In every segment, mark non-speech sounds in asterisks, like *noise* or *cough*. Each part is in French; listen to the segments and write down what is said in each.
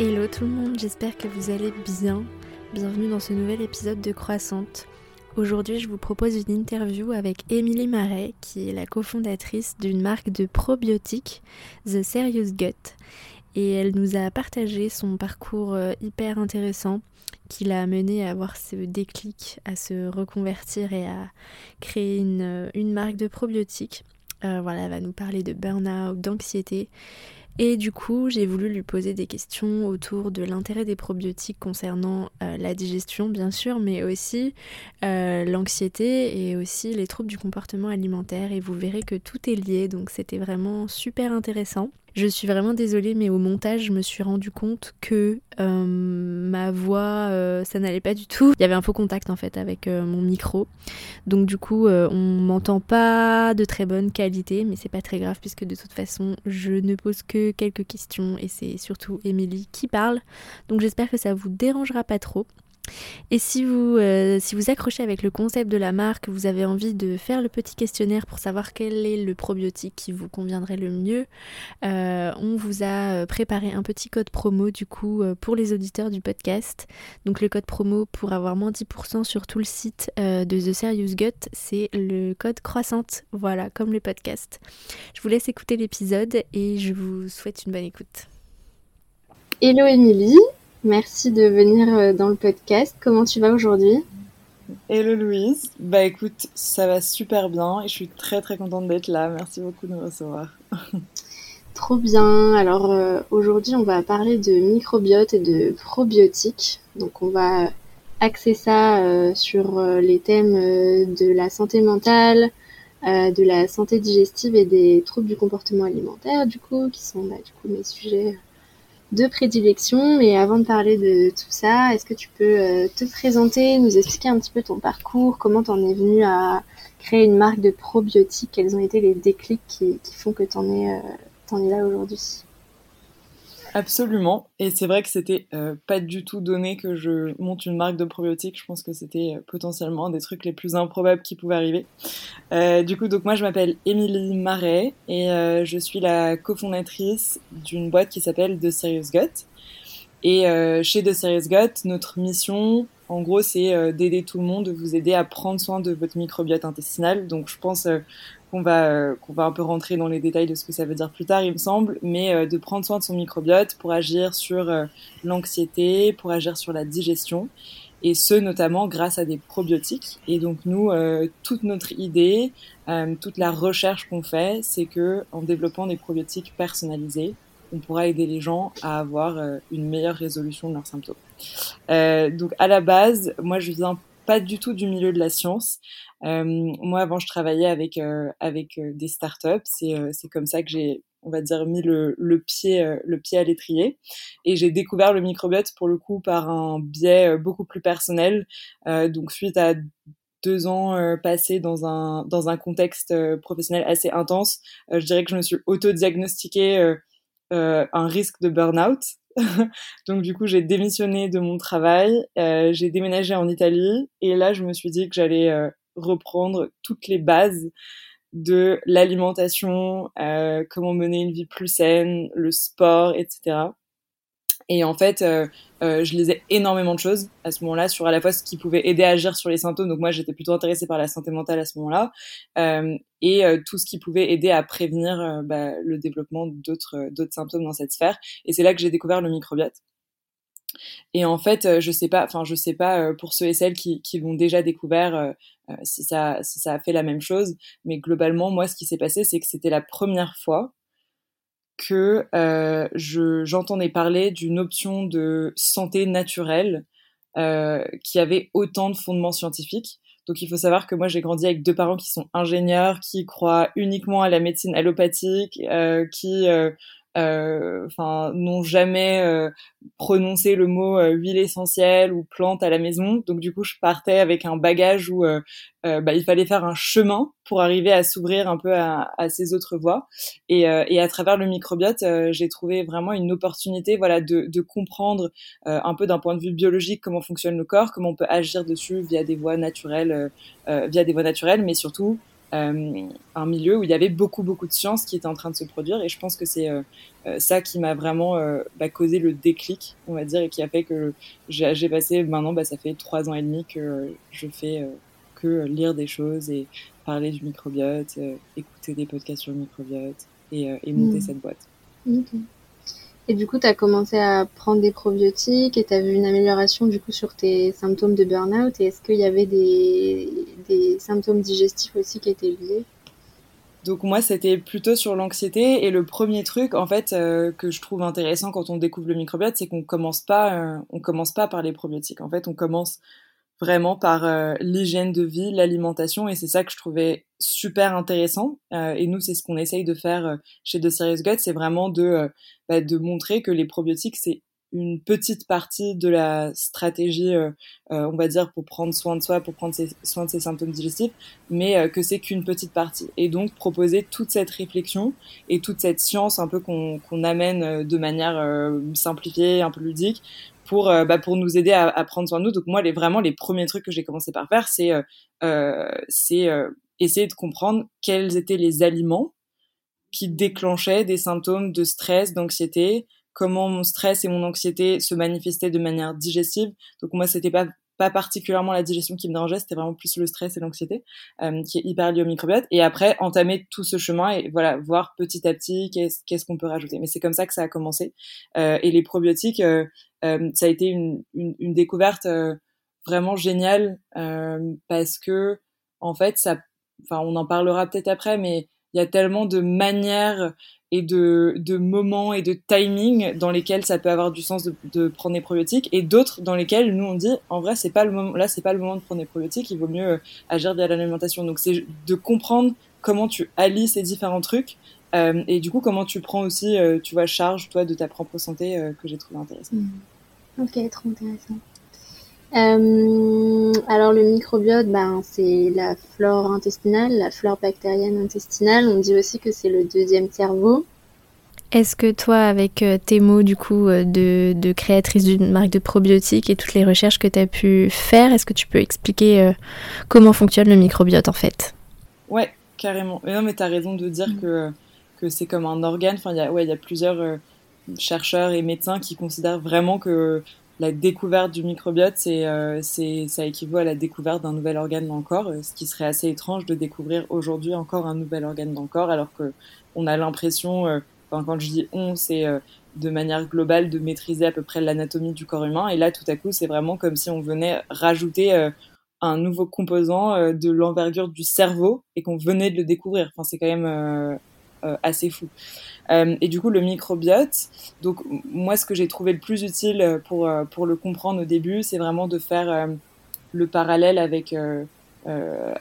Hello tout le monde, j'espère que vous allez bien. Bienvenue dans ce nouvel épisode de Croissante. Aujourd'hui, je vous propose une interview avec Émilie Marais, qui est la cofondatrice d'une marque de probiotiques, The Serious Gut. Et elle nous a partagé son parcours euh, hyper intéressant qui l'a amené à avoir ce déclic, à se reconvertir et à créer une, euh, une marque de probiotiques. Euh, voilà, elle va nous parler de burn-out, d'anxiété et du coup, j'ai voulu lui poser des questions autour de l'intérêt des probiotiques concernant euh, la digestion, bien sûr, mais aussi euh, l'anxiété et aussi les troubles du comportement alimentaire. Et vous verrez que tout est lié, donc c'était vraiment super intéressant. Je suis vraiment désolée, mais au montage, je me suis rendu compte que euh, ma voix, euh, ça n'allait pas du tout. Il y avait un faux contact en fait avec euh, mon micro. Donc du coup, on m'entend pas de très bonne qualité, mais c'est pas très grave puisque de toute façon, je ne pose que quelques questions et c'est surtout Émilie qui parle. Donc j'espère que ça vous dérangera pas trop. Et si vous, euh, si vous accrochez avec le concept de la marque, vous avez envie de faire le petit questionnaire pour savoir quel est le probiotique qui vous conviendrait le mieux, euh, on vous a euh, préparé un petit code promo du coup pour les auditeurs du podcast. Donc le code promo pour avoir moins 10% sur tout le site de The Serious Gut, c'est le code croissante, voilà, comme le podcast. Je vous laisse écouter l'épisode et je vous souhaite une bonne écoute. Hello Émilie, Merci de venir euh, dans le podcast. Comment tu vas aujourd'hui? Hello Louise. Bah écoute, ça va super bien et je suis très très contente d'être là. Merci beaucoup de me recevoir. *laughs* Trop bien. Alors euh, aujourd'hui, on va parler de microbiote et de probiotiques. Donc on va axer ça euh, sur les thèmes de la santé mentale, de la santé digestive et des troubles du comportement alimentaire, du coup, qui sont bah, du coup mes sujets de prédilection. Mais avant de parler de tout ça, est-ce que tu peux euh, te présenter, nous expliquer un petit peu ton parcours, comment tu en es venu à créer une marque de probiotiques, quels ont été les déclics qui, font que tu en, es, euh, en es là aujourd'hui? Absolument. Et c'est vrai que c'était euh, pas du tout donné que je monte une marque de probiotiques. Je pense que c'était euh, potentiellement un des trucs les plus improbables qui pouvaient arriver. Euh, du coup, donc moi je m'appelle Émilie Marais et je suis la cofondatrice d'une boîte qui s'appelle The Serious Gut. Et chez The Serious Gut, notre mission, en gros, c'est d'aider tout le monde, de vous aider à prendre soin de votre microbiote intestinal. Donc, je pense qu'on va euh, qu'on va un peu rentrer dans les détails de ce que ça veut dire plus tard, il me semble, mais euh, de prendre soin de son microbiote pour agir sur euh, l'anxiété, pour agir sur la digestion, et ce notamment grâce à des probiotiques. Et donc nous, toute notre idée, toute la recherche qu'on fait, c'est que en développant des probiotiques personnalisés, on pourra aider les gens à avoir une meilleure résolution de leurs symptômes. donc à la base, moi je viens pas du tout du milieu de la science. Euh, moi, avant, je travaillais avec euh, avec euh, des startups. C'est c'est comme ça que j'ai on va dire mis le, le pied le pied à l'étrier. Et j'ai découvert le microbiote pour le coup par un biais beaucoup plus personnel. Donc suite à deux ans passés dans un dans un contexte professionnel assez intense je dirais que je me suis auto-diagnostiqué un risque de burn-out. *laughs* Donc du coup, j'ai démissionné de mon travail, euh, j'ai déménagé en Italie. Et là, je me suis dit que j'allais euh, reprendre toutes les bases de l'alimentation, euh, comment mener une vie plus saine, le sport, etc. Et en fait, euh, euh, je lisais énormément de choses à ce moment-là sur à la fois ce qui pouvait aider à agir sur les symptômes. Donc moi, j'étais plutôt intéressée par la santé mentale à ce moment-là euh, et euh, tout ce qui pouvait aider à prévenir bah, le développement d'autres d'autres symptômes dans cette sphère. Et c'est là que j'ai découvert le microbiote. Et en fait, je sais pas, enfin je sais pas pour ceux et celles qui, qui l'ont déjà découvert si ça si ça a fait la même chose, mais globalement moi ce qui s'est passé c'est que c'était la première fois que euh, j'entendais parler d'une option de santé naturelle euh, qui avait autant de fondements scientifiques. Donc il faut savoir que moi j'ai grandi avec deux parents qui sont ingénieurs, qui croient uniquement à la médecine allopathique, euh, qui euh, euh, enfin n'ont jamais euh, prononcé le mot euh, huile essentielle ou plante à la maison. Donc du coup, je partais avec un bagage où bah, il fallait faire un chemin pour arriver à s'ouvrir un peu à, à, ces autres voies. Et, et, à travers le microbiote, j'ai trouvé vraiment une opportunité, voilà, de, de comprendre un peu d'un point de vue biologique comment fonctionne le corps, comment on peut agir dessus via des voies naturelles, via des voies naturelles, mais surtout un milieu où il y avait beaucoup beaucoup de sciences qui étaient en train de se produire et je pense que c'est ça qui m'a vraiment bah, causé le déclic on va dire et qui a fait que j'ai passé maintenant bah, ça fait trois ans et demi que je fais que lire des choses et parler du microbiote, écouter des podcasts sur le microbiote et, monter mmh. cette boîte. Et du coup, tu as commencé à prendre des probiotiques et tu as vu une amélioration du coup sur tes symptômes de burn-out. Et est-ce qu'il y avait des, des, symptômes digestifs aussi qui étaient liés? Donc moi, c'était plutôt sur l'anxiété. Et le premier truc, en fait, euh, que je trouve intéressant quand on découvre le microbiote, c'est qu'on commence euh, commence pas par les probiotiques. En fait, on commence vraiment par euh, l'hygiène de vie, l'alimentation, et c'est ça que je trouvais super intéressant. Euh, et nous, c'est ce qu'on essaye de faire euh, chez The Serious Gut, c'est vraiment de bah, de montrer que les probiotiques c'est une petite partie de la stratégie, on va dire, pour prendre soin de soi, pour prendre soin de ses symptômes digestifs, mais que c'est qu'une petite partie. Et donc proposer toute cette réflexion et toute cette science un peu qu'on qu'on amène de manière simplifiée, un peu ludique, pour euh, bah, pour nous aider à, prendre soin de nous. Donc moi, les vraiment les premiers trucs que j'ai commencé par faire, c'est euh, euh, essayer de comprendre quels étaient les aliments qui déclenchaient des symptômes de stress, d'anxiété, comment mon stress et mon anxiété se manifestaient de manière digestive. Donc moi, c'était pas pas particulièrement la digestion qui me dérangeait, c'était vraiment plus le stress et l'anxiété, euh, qui est hyper lié au microbiote. Et après, entamer tout ce chemin et voilà, voir petit à petit qu'est-ce qu'on peut rajouter. Mais c'est comme ça que ça a commencé. Euh, et les probiotiques, euh, euh ça a été une, une, une découverte euh, vraiment géniale euh, parce que en fait, ça, enfin, on en parlera peut-être après, mais il y a tellement de manières et de, moments et de timing dans lesquels ça peut avoir du sens de, prendre des probiotiques et d'autres dans lesquels nous on dit en vrai c'est pas le moment là c'est pas le moment de prendre des probiotiques il vaut mieux euh, agir via l'alimentation. Donc c'est de comprendre comment tu allies ces différents trucs euh, et du coup comment tu prends aussi euh, tu vois charge toi de ta propre santé que j'ai trouvé intéressant. Mmh. ok trop intéressant euh, alors le microbiote, ben, c'est la flore intestinale, la flore bactérienne intestinale. On dit aussi que c'est le deuxième cerveau. Est-ce que toi, avec euh, tes mots du coup euh, de, de créatrice d'une marque de probiotiques et toutes les recherches que tu as pu faire, est-ce que tu peux expliquer comment fonctionne le microbiote en fait? Ouais, carrément. Mais non, mais tu as raison de dire mm. que, que c'est comme un organe. Enfin, il y a, ouais, y a plusieurs chercheurs et médecins qui considèrent vraiment que la découverte du microbiote, c'est, euh, c'est, ça équivaut à la découverte d'un nouvel organe dans le corps, ce qui serait assez étrange de découvrir aujourd'hui encore un nouvel organe dans le corps, alors que on a l'impression, euh, quand je dis on, c'est euh, de manière globale de maîtriser à peu près l'anatomie du corps humain, et là tout à coup c'est vraiment comme si on venait rajouter un nouveau composant de l'envergure du cerveau et qu'on venait de le découvrir. Enfin, c'est quand même assez fou. Euh, et du coup, le microbiote, donc moi, ce que j'ai trouvé le plus utile pour, euh, pour le comprendre au début, c'est vraiment de faire euh, le parallèle avec,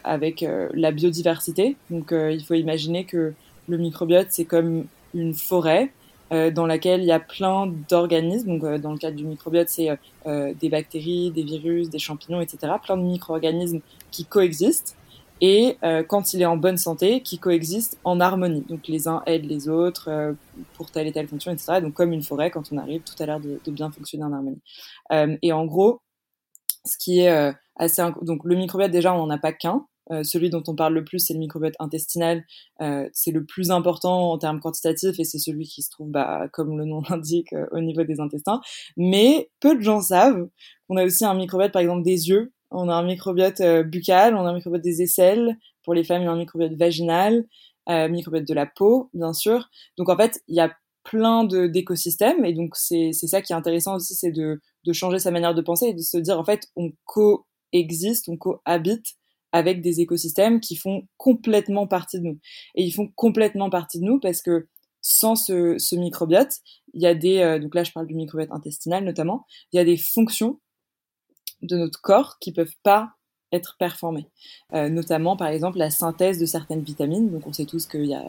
avec la biodiversité. Donc, il faut imaginer que le microbiote, c'est comme une forêt dans laquelle il y a plein d'organismes. Donc, dans le cadre du microbiote, c'est des bactéries, des virus, des champignons, etc. Plein de micro-organismes qui coexistent et euh, quand il est en bonne santé, qui coexistent en harmonie. Donc les uns aident les autres euh, pour telle et telle fonction, etc. Donc comme une forêt, quand on arrive, tout a l'air de, de, bien fonctionner en harmonie. Euh, et en gros, ce qui est euh, assez... Donc le microbiote, déjà, on n'en a pas qu'un. celui dont on parle le plus, c'est le microbiote intestinal. c'est le plus important en termes quantitatifs et c'est celui qui se trouve, bah, comme le nom *laughs* l'indique, au niveau des intestins. Mais peu de gens savent qu'on a aussi un microbiote, par exemple, des yeux on a un microbiote euh, buccal, on a un microbiote des aisselles. Pour les femmes, il y a un microbiote vaginal, euh, microbiote de la peau, bien sûr. Donc en fait, il y a plein d'écosystèmes et donc c'est ça qui est intéressant aussi, c'est de, de changer sa manière de penser et de se dire en fait on coexiste, on cohabite avec des écosystèmes qui font complètement partie de nous. Et ils font complètement partie de nous parce que sans ce, ce microbiote, il y a des, euh, donc là je parle du microbiote intestinal notamment, il y a des fonctions de notre corps qui peuvent pas être performées. Euh, notamment, par exemple, la synthèse de certaines vitamines. Donc, on sait tous qu'il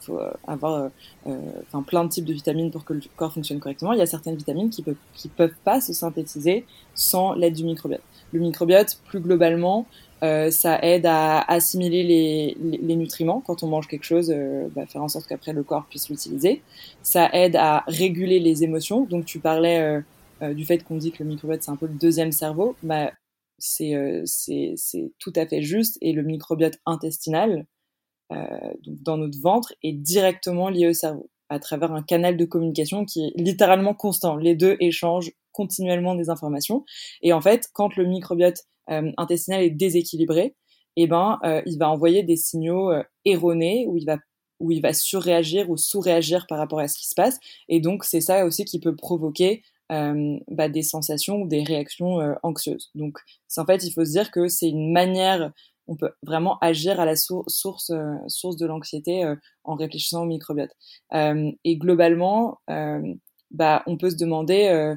faut euh, avoir, euh, enfin, plein de types de vitamines pour que le corps fonctionne correctement. Il y a certaines vitamines qui peuvent, qui peuvent pas se synthétiser sans l'aide du microbiote. Le microbiote, plus globalement, euh, ça aide à assimiler les, nutriments quand on mange quelque chose, euh, bah, faire en sorte qu'après le corps puisse l'utiliser. Ça aide à réguler les émotions. Donc, tu parlais euh, du fait qu'on dit que le microbiote c'est un peu le deuxième cerveau, bah, c'est euh, tout à fait juste. Et le microbiote intestinal, dans notre ventre est directement lié au cerveau à travers un canal de communication qui est littéralement constant. Les deux échangent continuellement des informations. Et en fait, quand le microbiote euh, intestinal est déséquilibré, eh ben, euh, il va envoyer des signaux euh, erronés où il va où il va surréagir ou sous-réagir par rapport à ce qui se passe. Et donc, c'est ça aussi qui peut provoquer bah, des sensations ou des réactions anxieuses. Donc, en fait, il faut se dire que c'est une manière on peut vraiment agir à la source, euh, source de l'anxiété euh, en réfléchissant au microbiote. Euh, et globalement, bah, on peut se demander,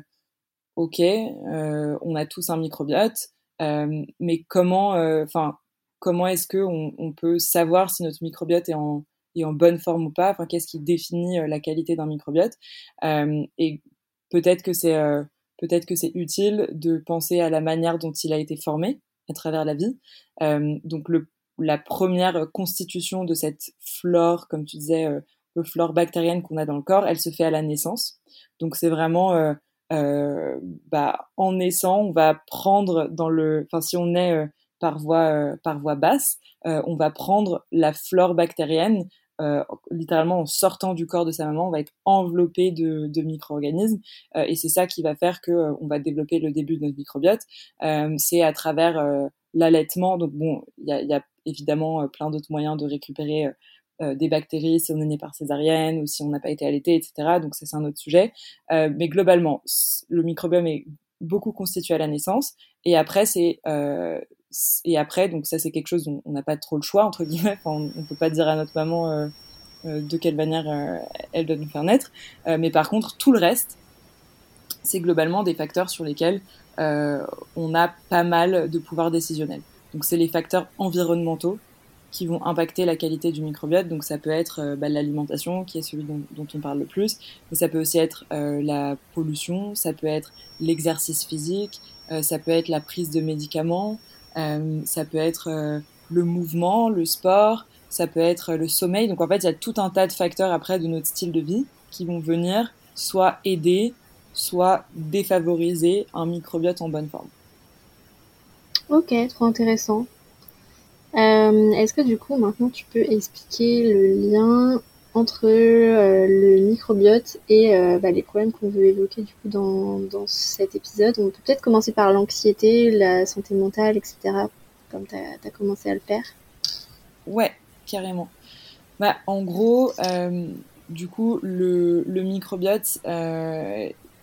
ok, on a tous un microbiote, mais comment, enfin, comment est-ce que on, peut savoir si notre microbiote est en, bonne forme ou pas? Enfin, qu'est-ce qui définit la qualité d'un microbiote? Peut-être que c'est peut-être que c'est utile de penser à la manière dont il a été formé à travers la vie. Euh, donc le, la première constitution de cette flore, comme tu disais, euh, flore bactérienne qu'on a dans le corps, elle se fait à la naissance. Donc c'est vraiment euh, euh, bah, en naissant, on va prendre dans le, enfin si on est euh, par voie euh, par voie basse, on va prendre la flore bactérienne euh, littéralement en sortant du corps de sa maman, on va être enveloppé de, de micro-organismes euh, et c'est ça qui va faire que euh, on va développer le début de notre microbiote. c'est à travers l'allaitement. Donc bon, il y a, y a, évidemment plein d'autres moyens de récupérer des bactéries si on est né par césarienne ou si on n'a pas été allaité, etc. Donc ça c'est un autre sujet. mais globalement, le microbiome est beaucoup constitué à la naissance et après c'est et après, donc ça c'est quelque chose dont on n'a pas trop le choix entre guillemets. on, ne peut pas dire à notre maman euh, euh, de quelle manière euh, elle doit nous faire naître. mais par contre, tout le reste, c'est globalement des facteurs sur lesquels on a pas mal de pouvoir décisionnel. Donc c'est les facteurs environnementaux qui vont impacter la qualité du microbiote. Donc ça peut être bah, l'alimentation, qui est celui dont, on parle le plus, mais ça peut aussi être la pollution, ça peut être l'exercice physique, ça peut être la prise de médicaments, ça peut être euh, le mouvement, le sport, ça peut être le sommeil. Donc en fait, il y a tout un tas de facteurs après de notre style de vie qui vont venir soit aider, soit défavoriser un microbiote en bonne forme. Ok, trop intéressant. Euh, Est-ce que du coup maintenant tu peux expliquer le lien entre euh, le microbiote et euh, bah, les problèmes qu'on veut évoquer du coup dans, dans cet épisode. On peut peut-être commencer par l'anxiété, la santé mentale, etc. Comme tu as, commencé à le faire. Ouais, carrément. Bah, en gros, euh, du coup, le, le microbiote,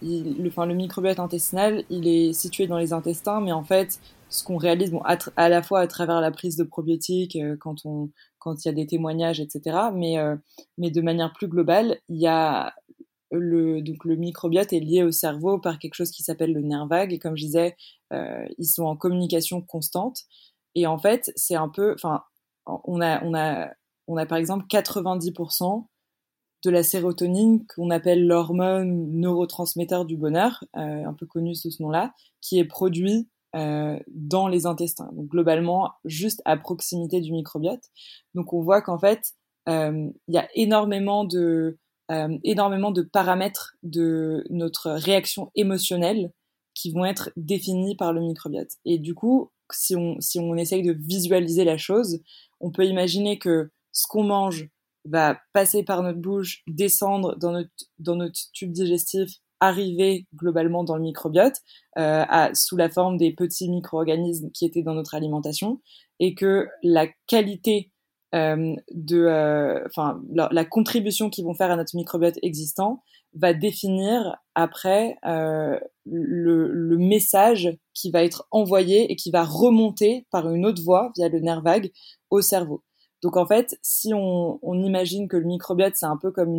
le, enfin, le microbiote intestinal, il est situé dans les intestins, mais en fait, ce qu'on réalise, bon, à, à, la fois à travers la prise de probiotiques, quand on quand il y a des témoignages, etc. Mais, euh, mais de manière plus globale, il y a le, donc le microbiote est lié au cerveau par quelque chose qui s'appelle le nerf vague. Et comme je disais, euh, ils sont en communication constante. Et en fait, c'est un peu, enfin, on a, on a, on a par exemple 90% de la sérotonine qu'on appelle l'hormone neurotransmetteur du bonheur, euh, un peu connu sous ce nom-là, qui est produit euh, dans les intestins, donc globalement juste à proximité du microbiote. Donc on voit qu'en fait, euh, il y a énormément de, paramètres de notre réaction émotionnelle qui vont être définis par le microbiote. Et du coup, si on, si on essaye de visualiser la chose, on peut imaginer que ce qu'on mange va passer par notre bouche, descendre dans notre, dans notre tube digestif, arriver globalement dans le microbiote euh, à, sous la forme des petits micro-organismes qui étaient dans notre alimentation et que la qualité euh, de, euh, enfin, la, la, contribution qu'ils vont faire à notre microbiote existant va définir après euh, le, le, message qui va être envoyé et qui va remonter par une autre voie via le nerf vague au cerveau. Donc en fait, si on, imagine que le microbiote c'est un peu comme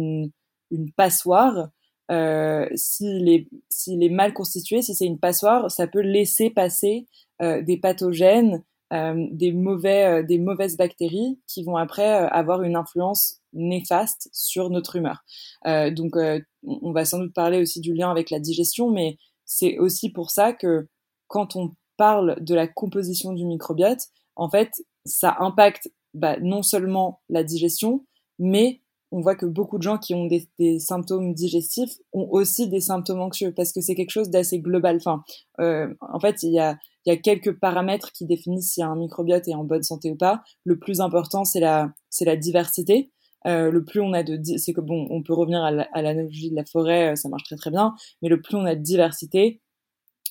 une, passoire, euh, s'il est, mal constitué, si c'est une passoire, ça peut laisser passer euh, des pathogènes, euh, des, mauvais, des mauvaises bactéries qui vont après avoir une influence néfaste sur notre humeur. donc, on va sans doute parler aussi du lien avec la digestion, mais c'est aussi pour ça que quand on parle de la composition du microbiote, en fait, ça impacte bah, non seulement la digestion, mais on voit que beaucoup de gens qui ont des, symptômes digestifs ont aussi des symptômes anxieux parce que c'est quelque chose d'assez global. Enfin, euh, en fait, il y a, y a quelques paramètres qui définissent si un microbiote est en bonne santé ou pas. Le plus important, c'est la, c'est la diversité. Euh, le plus on a de, c'est que bon, on peut revenir à l'analogie de la forêt, euh, ça marche très très bien, mais le plus on a de diversité,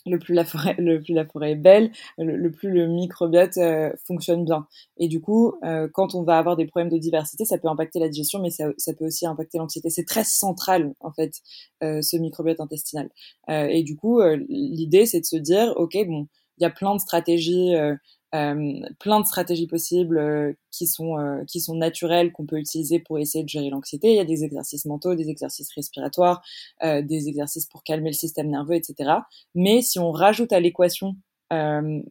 le plus la forêt, *laughs* le plus la forêt est belle, le, plus le microbiote euh, fonctionne bien. Et du coup, euh, quand on va avoir des problèmes de diversité, ça peut impacter la digestion, mais ça, ça peut aussi impacter l'anxiété. C'est très central en fait euh, ce microbiote intestinal. et du coup, l'idée c'est de se dire, ok, bon, il y a plein de stratégies euh, plein de stratégies possibles euh, qui sont euh, qui sont naturelles qu'on peut utiliser pour essayer de gérer l'anxiété. Il y a des exercices mentaux, des exercices respiratoires, des exercices pour calmer le système nerveux, etc. Mais si on rajoute à l'équation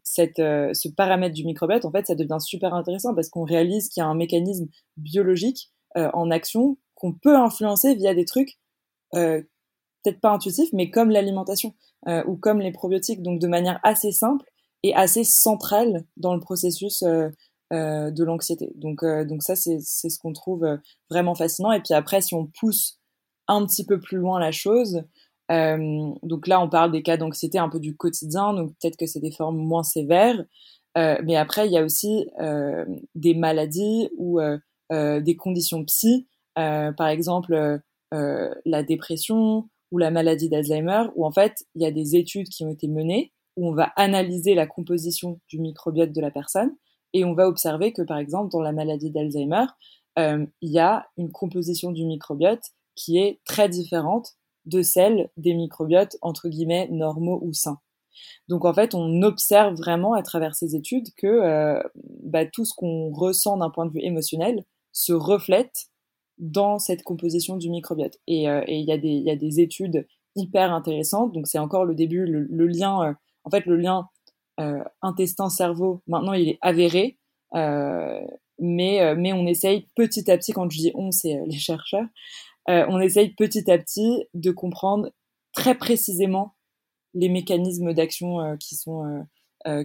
cette, ce paramètre du microbiote, en fait, ça devient super intéressant parce qu'on réalise qu'il y a un mécanisme biologique en action qu'on peut influencer via des trucs peut-être pas intuitifs, mais comme l'alimentation ou comme les probiotiques, donc de manière assez simple est assez centrale dans le processus euh, euh, de l'anxiété. Donc, euh, donc ça, c'est ce qu'on trouve vraiment fascinant. Et puis après, si on pousse un petit peu plus loin la chose, donc là, on parle des cas d'anxiété un peu du quotidien, donc peut-être que c'est des formes moins sévères. mais après, il y a aussi des maladies ou des conditions psy, par exemple la dépression ou la maladie d'Alzheimer, où en fait, il y a des études qui ont été menées où on va analyser la composition du microbiote de la personne et on va observer que par exemple dans la maladie d'Alzheimer, euh, il y a une composition du microbiote qui est très différente de celle des microbiotes entre guillemets normaux ou sains. Donc en fait, on observe vraiment à travers ces études que euh, bah, tout ce qu'on ressent d'un point de vue émotionnel se reflète dans cette composition du microbiote. Et euh, il y, y, a des études hyper intéressantes. Donc c'est encore le début, le, lien en fait, le lien euh, intestin-cerveau, maintenant, il est avéré, euh, mais, euh, mais on essaye petit à petit, quand je dis on, c'est les chercheurs, on essaye petit à petit de comprendre très précisément les mécanismes d'action qui sont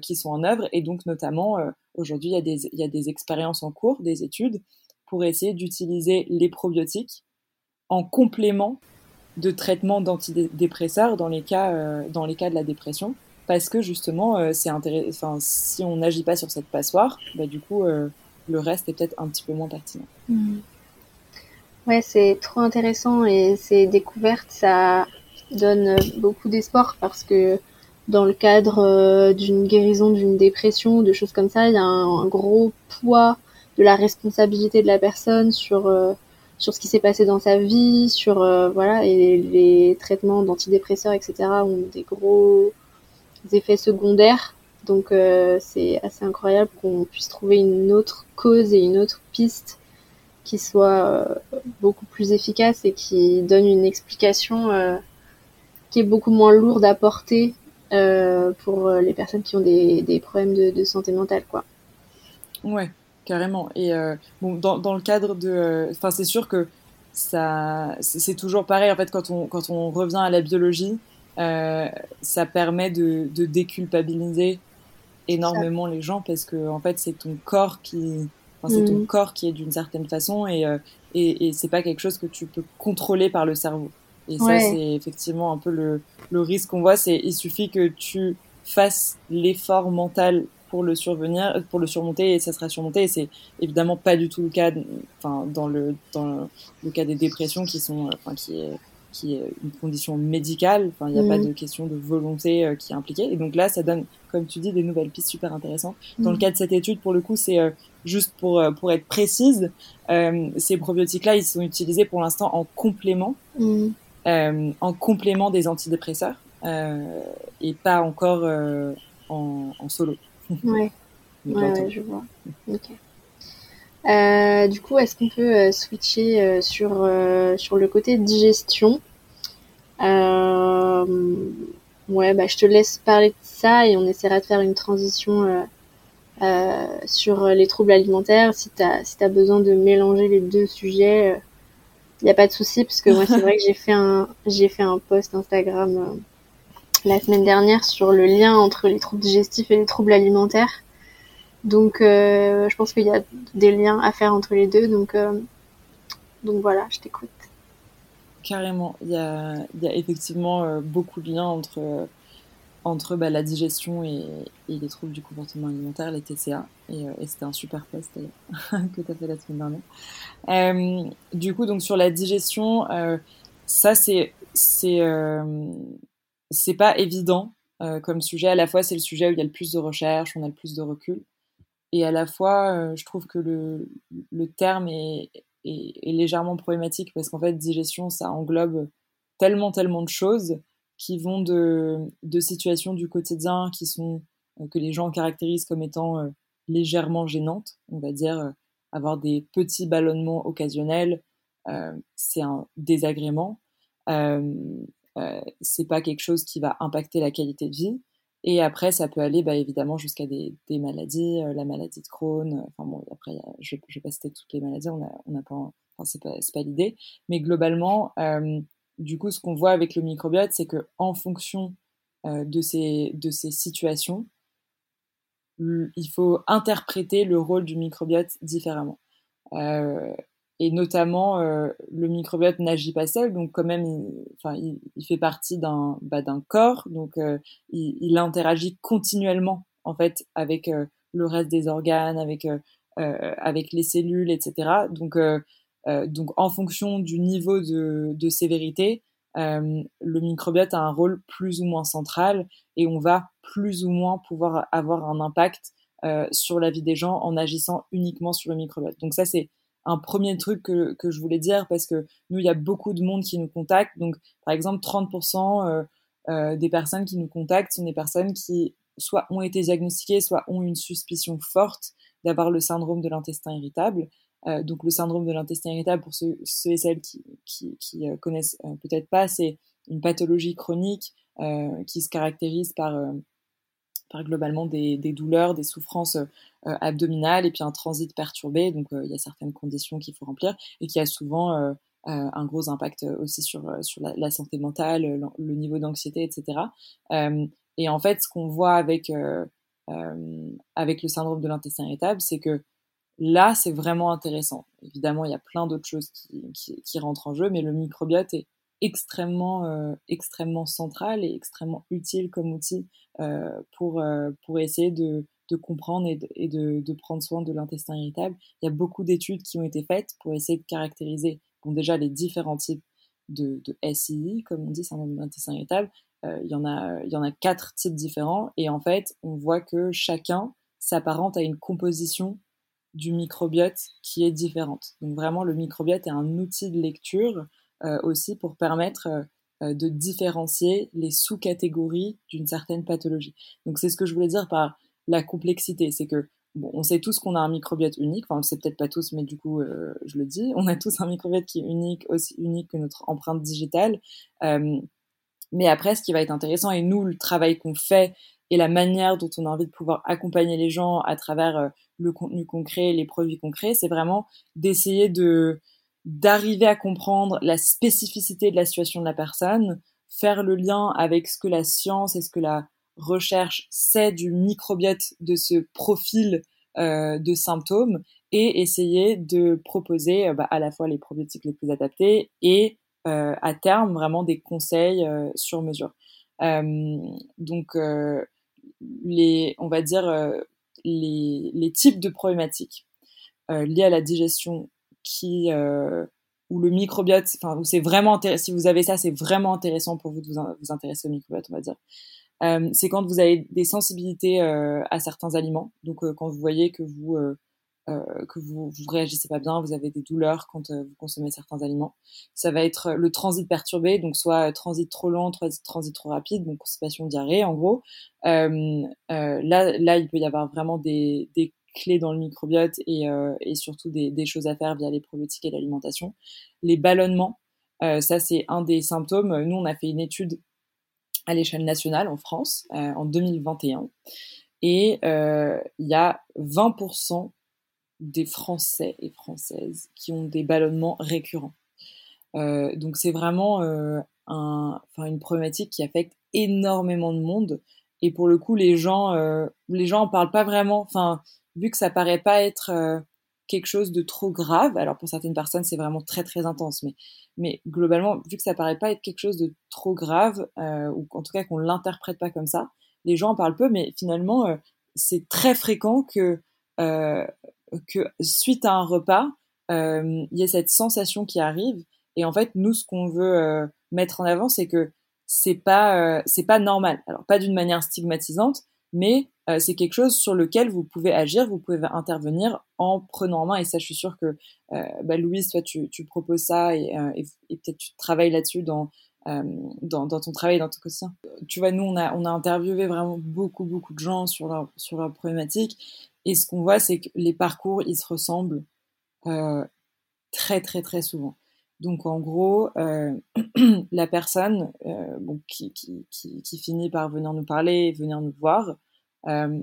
qui sont en œuvre. Et donc notamment aujourd'hui il y a des y a des expériences en cours des études pour essayer d'utiliser les probiotiques en complément de traitements d'antidépresseurs dans dans les cas de la dépression parce que justement, euh, si on n'agit pas sur cette passoire, bah, du coup, euh, le reste est peut-être un petit peu moins pertinent. Mmh. Ouais, c'est trop intéressant et ces découvertes, ça donne beaucoup d'espoir parce que dans le cadre euh, d'une guérison d'une dépression, de choses comme ça, il y a un, gros poids de la responsabilité de la personne sur sur ce qui s'est passé dans sa vie, sur voilà et les traitements d'antidépresseurs, etc. ont des gros effets secondaires. Donc euh, c'est assez incroyable qu'on puisse trouver une autre cause et une autre piste qui soit euh, beaucoup plus efficace et qui donne une explication euh, qui est beaucoup moins lourde à porter pour les personnes qui ont des, problèmes de, santé mentale. Quoi. Ouais, carrément. Et bon, dans, dans, le cadre de... Enfin, c'est sûr que ça c'est toujours pareil en fait quand on, quand on revient à la biologie euh, ça permet de, de déculpabiliser énormément les gens parce que en fait c'est ton corps qui enfin, c'est ton mm. corps qui est d'une certaine façon et, euh, et, et c'est pas quelque chose que tu peux contrôler par le cerveau et ça c'est effectivement un peu le, le risque qu'on voit c'est il suffit que tu fasses l'effort mental pour le survenir pour le surmonter et ça sera surmonté et c'est évidemment pas du tout le cas enfin dans le dans le cas des dépressions qui sont enfin qui est qui est une condition médicale. Enfin, il n'y a pas mm. de question de volonté euh, qui est impliquée. Et donc là, ça donne, comme tu dis, des nouvelles pistes super intéressantes. Dans le mm. cas de cette étude, pour le coup, c'est euh, juste pour, euh, pour être précise, ces probiotiques-là, ils sont utilisés pour l'instant en complément, mm. en complément des antidépresseurs et pas encore en, en, solo. *laughs* Ouais. ouais, je vois. Ok. Euh, du coup, est-ce qu'on peut euh, switcher euh, sur, sur le côté digestion Ouais, bah, je te laisse parler de ça et on essaiera de faire une transition sur les troubles alimentaires. Si tu as, si as besoin de mélanger les deux sujets, il n'y a pas de souci, parce que moi, c'est vrai que j'ai fait, un, j'ai fait un post Instagram la semaine dernière sur le lien entre les troubles digestifs et les troubles alimentaires. Donc, euh, je pense qu'il y a des liens à faire entre les deux. Donc, euh, donc voilà, je t'écoute. Carrément, il y a, il y a effectivement beaucoup de liens entre entre bah, la digestion et, les troubles du comportement alimentaire, les TCA. Et, c'était un super post *laughs* que tu as fait la semaine dernière. Euh, du coup, donc sur la digestion, euh, ça c'est euh, c'est pas évident comme sujet. À la fois, c'est le sujet où il y a le plus de recherche, on a le plus de recul. Et à la fois, je trouve que le, le terme est, est, est légèrement problématique parce qu'en fait, digestion, ça englobe tellement, tellement de choses qui vont de, de situations du quotidien qui sont euh, que les gens caractérisent comme étant euh, légèrement gênantes, on va dire euh, avoir des petits ballonnements occasionnels, c'est un désagrément. c'est pas quelque chose qui va impacter la qualité de vie. Et après, ça peut aller bah, évidemment jusqu'à des, des, maladies, la maladie de Crohn. Enfin bon, après, je, je vais pas citer toutes les maladies, on a, on a pas, enfin, c'est pas, pas l'idée. Mais globalement, du coup, ce qu'on voit avec le microbiote, c'est que en fonction euh, de, ces, de ces situations, il faut interpréter le rôle du microbiote différemment. Euh, et notamment, euh, le microbiote n'agit pas seul, donc quand même, il, enfin, il, il fait partie d'un bah, d'un corps, donc il, il, interagit continuellement en fait avec le reste des organes, avec avec les cellules, etc. Donc euh, donc, en fonction du niveau de, sévérité, euh, le microbiote a un rôle plus ou moins central et on va plus ou moins pouvoir avoir un impact euh, sur la vie des gens en agissant uniquement sur le microbiote. Donc ça, c'est un premier truc que, je voulais dire parce que nous, il y a beaucoup de monde qui nous contacte. Donc, par exemple, 30% des personnes qui nous contactent sont des personnes qui soit ont été diagnostiquées, soit ont une suspicion forte d'avoir le syndrome de l'intestin irritable. Euh, donc le syndrome de l'intestin irritable, pour ceux, et celles qui, qui, euh, connaissent euh, peut-être pas, c'est une pathologie chronique qui se caractérise par, par globalement des, douleurs, des souffrances abdominales et puis un transit perturbé. Donc il y a certaines conditions qu'il faut remplir et qui a souvent un gros impact aussi sur, sur la, santé mentale, le, niveau d'anxiété, etc. et en fait, ce qu'on voit avec, avec le syndrome de l'intestin irritable, c'est que Là, c'est vraiment intéressant. Évidemment, il y a plein d'autres choses qui, rentrent en jeu, mais le microbiote est extrêmement, euh, extrêmement central et extrêmement utile comme outil euh, pour, euh, pour essayer de, comprendre et, de, prendre soin de l'intestin irritable. Il y a beaucoup d'études qui ont été faites pour essayer de caractériser bon, déjà les différents types de, de SII, comme on dit, syndrome de l'intestin irritable. il, y en a, il y en a quatre types différents et en fait, on voit que chacun s'apparente à une composition du microbiote qui est différente. Donc vraiment, le microbiote est un outil de lecture euh, aussi pour permettre euh, euh, de différencier les sous-catégories d'une certaine pathologie. Donc c'est ce que je voulais dire par la complexité, c'est que bon, on sait tous qu'on a un microbiote unique, enfin on le sait peut-être pas tous, mais du coup je le dis, on a tous un microbiote qui est unique, aussi unique que notre empreinte digitale. mais après, ce qui va être intéressant, et nous, le travail qu'on fait et la manière dont on a envie de pouvoir accompagner les gens à travers le contenu concret, les produits concrets, c'est vraiment d'essayer de d'arriver à comprendre la spécificité de la situation de la personne, faire le lien avec ce que la science et ce que la recherche sait du microbiote de ce profil euh, de symptômes et essayer de proposer euh, bah, à la fois les probiotiques les plus adaptés et euh, à terme vraiment des conseils sur mesure. donc les, on va dire les, types de problématiques liées à la digestion qui euh, où le microbiote, enfin, où c'est vraiment si vous avez ça, c'est vraiment intéressant pour vous de vous, intéresser au microbiote, on va dire. Euh, c'est quand vous avez des sensibilités à certains aliments. Donc, quand vous voyez que vous que vous, vous réagissez pas bien, vous avez des douleurs quand vous consommez certains aliments. Ça va être le transit perturbé, donc soit transit trop lent, transit, trop rapide, donc constipation, diarrhée en gros. Euh, euh, là, là, il peut y avoir vraiment des clés dans le microbiote et, euh, et surtout des, choses à faire via les probiotiques et l'alimentation. Les ballonnements, ça c'est un des symptômes. Nous, on a fait une étude à l'échelle nationale en France en 2021 et il y a 20% des Français et Françaises qui ont des ballonnements récurrents. Euh, donc c'est vraiment euh, un, une problématique qui affecte énormément de monde. Et pour le coup, les gens, euh, les gens en parlent pas vraiment. Enfin, vu que ça paraît pas être quelque chose de trop grave. Alors pour certaines personnes, c'est vraiment très très intense, mais, mais globalement, vu que ça paraît pas être quelque chose de trop grave, euh, ou en tout cas qu'on l'interprète pas comme ça, les gens en parlent peu, mais finalement, euh, c'est très fréquent que, euh, que suite à un repas, il y ait cette sensation qui arrive. Et en fait, nous, ce qu'on veut mettre en avant, c'est que c'est pas c'est pas normal. Alors pas d'une manière stigmatisante, mais euh, c'est quelque chose sur lequel vous pouvez agir, vous pouvez intervenir en prenant en main. Et ça, je suis sûre que euh, bah, Louise, toi, tu, tu proposes ça et, euh, et, peut-être tu travailles là-dessus dans, dans, dans, ton travail, dans ton quotidien. Tu vois, nous, on a, on a interviewé vraiment beaucoup, beaucoup de gens sur leur, sur leur problématique. Et ce qu'on voit, c'est que les parcours, ils se ressemblent très, très, très souvent. Donc en gros, euh, *clears throat* la personne euh, qui, finit par venir nous parler, venir nous voir, euh,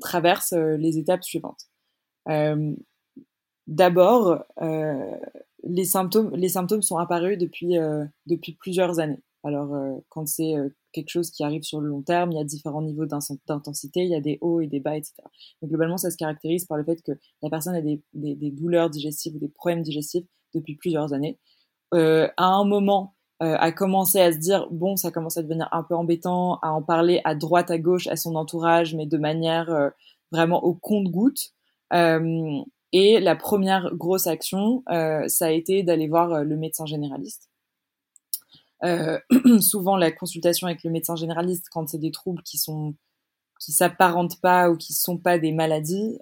traverse les étapes suivantes. D'abord, les symptômes, les symptômes sont apparus depuis depuis plusieurs années. Alors quand c'est quelque chose qui arrive sur le long terme, il y a différents niveaux d'intensité, il y a des hauts et des bas, etc. Mais globalement, ça se caractérise par le fait que la personne a des, des douleurs digestives ou des problèmes digestifs depuis plusieurs années. Euh, à un moment, euh, a commencé à se dire bon, ça commence à devenir un peu embêtant, à en parler à droite, à gauche, à son entourage, mais de manière euh, vraiment au compte-goutte. Euh, et la première grosse action, ça a été d'aller voir le médecin généraliste. *clears throat* souvent, la consultation avec le médecin généraliste, quand c'est des troubles qui sont qui s'apparentent pas ou qui sont pas des maladies,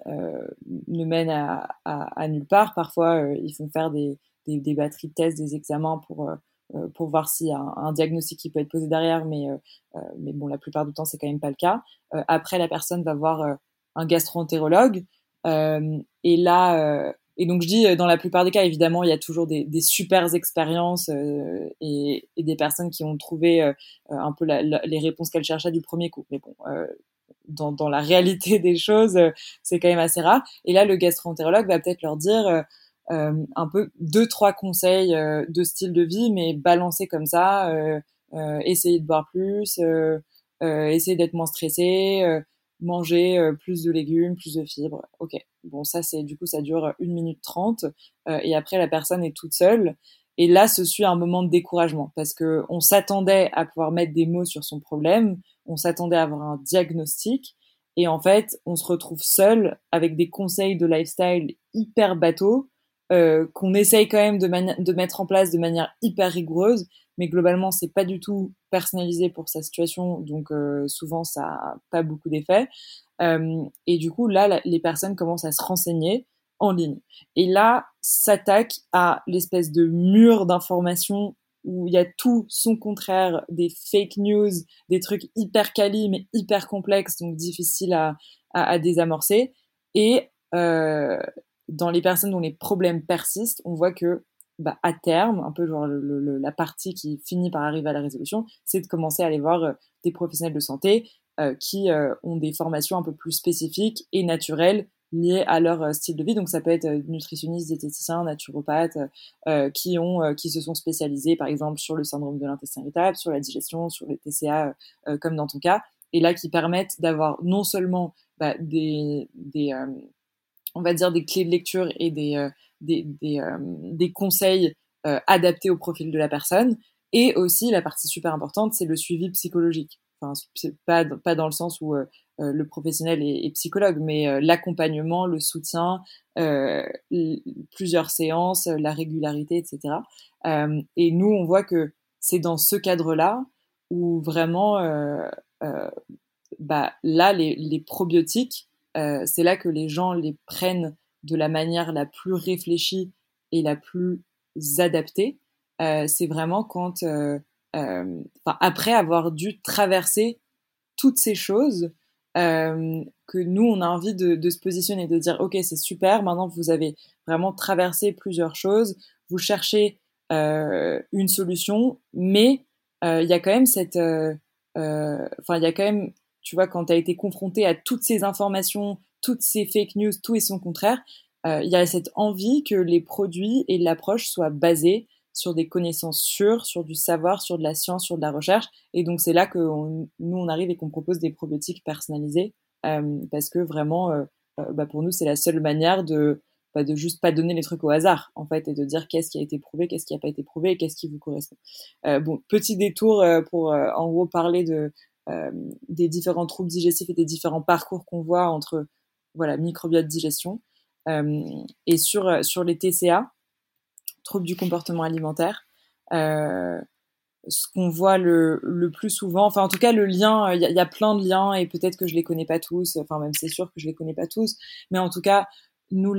ne mène à, à, à, nulle part. Parfois, ils font faire des, des, des, batteries de tests, des examens pour euh, pour voir s'il y a un, diagnostic qui peut être posé derrière, mais, euh, euh, mais bon, la plupart du temps, c'est quand même pas le cas. après, la personne va voir un gastro-entérologue, et là, et donc je dis, dans la plupart des cas, évidemment, il y a toujours des, des super expériences et, et, des personnes qui ont trouvé un peu la, les réponses qu'elles cherchaient du premier coup. Mais bon, dans, dans, la réalité des choses, c'est quand même assez rare. Et là, le gastro-entérologue va peut-être leur dire, euh, un peu deux trois conseils euh, de style de vie, mais balancés comme ça. Euh, essayer de boire plus, essayer d'être moins stressé, manger plus de légumes, plus de fibres. Ok, bon ça c'est du coup ça dure une minute trente et après la personne est toute seule. Et là, se suit un moment de découragement parce que on s'attendait à pouvoir mettre des mots sur son problème, on s'attendait à avoir un diagnostic, et en fait, on se retrouve seul avec des conseils de lifestyle hyper bateaux euh, qu'on essaye quand même de, mettre en place de manière hyper rigoureuse, mais globalement c'est pas du tout personnalisé pour sa situation, donc euh, souvent ça a pas beaucoup d'effet. Euh, et du coup là, les personnes commencent à se renseigner en ligne. Et là, s'attaque à l'espèce de mur d'informations où il y a tout son contraire, des fake news, des trucs hyper quali mais hyper complexes, donc difficiles à, à, désamorcer. Et euh, dans les personnes dont les problèmes persistent, on voit que bah, à terme, un peu genre la partie qui finit par arriver à la résolution, c'est de commencer à aller voir euh, des professionnels de santé euh, qui ont des formations un peu plus spécifiques et naturelles liées à leur style de vie. Donc ça peut être nutritionnistes, diététiciens, naturopathes, qui ont, qui se sont spécialisés par exemple sur le syndrome de l'intestin irritable, sur la digestion, sur les TCA, comme dans ton cas, et là qui permettent d'avoir non seulement bah, des, des on va dire, des clés de lecture et des, euh, des, des, euh, des, conseils euh, adaptés au profil de la personne. Et aussi, la partie super importante, c'est le suivi psychologique. Enfin, pas, pas dans le sens où le professionnel est, psychologue, mais l'accompagnement, le soutien, plusieurs séances, la régularité, etc. et nous, on voit que c'est dans ce cadre-là où vraiment, bah, là, les, probiotiques euh, c'est là que les gens les prennent de la manière la plus réfléchie et la plus adaptée. Euh, c'est vraiment quand, euh, après avoir dû traverser toutes ces choses, que nous, on a envie de, se positionner, de dire, OK, c'est super, maintenant vous avez vraiment traversé plusieurs choses, vous cherchez une solution, mais il y a quand même cette... Enfin, il y a quand même tu vois, quand tu as été confronté à toutes ces informations, toutes ces fake news, tout et son contraire, euh, il y a cette envie que les produits et l'approche soient basés sur des connaissances sûres, sur du savoir, sur de la science, sur de la recherche. Et donc c'est là que nous, on arrive et qu'on propose des probiotiques personnalisés, euh, parce que vraiment, euh, bah, pour nous, c'est la seule manière de, bah, de juste pas donner les trucs au hasard en fait et de dire qu'est-ce qui a été prouvé, qu'est-ce qui n'a pas été prouvé, qu'est-ce qui vous correspond. bon, petit détour pour en gros parler de des différents troubles digestifs et des différents parcours qu'on voit entre voilà microbiote digestion et sur sur les TCA, troubles du comportement alimentaire. Euh, ce qu'on voit le, le, plus souvent, enfin en tout cas le lien, il y, a plein de liens et peut-être que je les connais pas tous, enfin même c'est sûr que je les connais pas tous, mais en tout cas nous,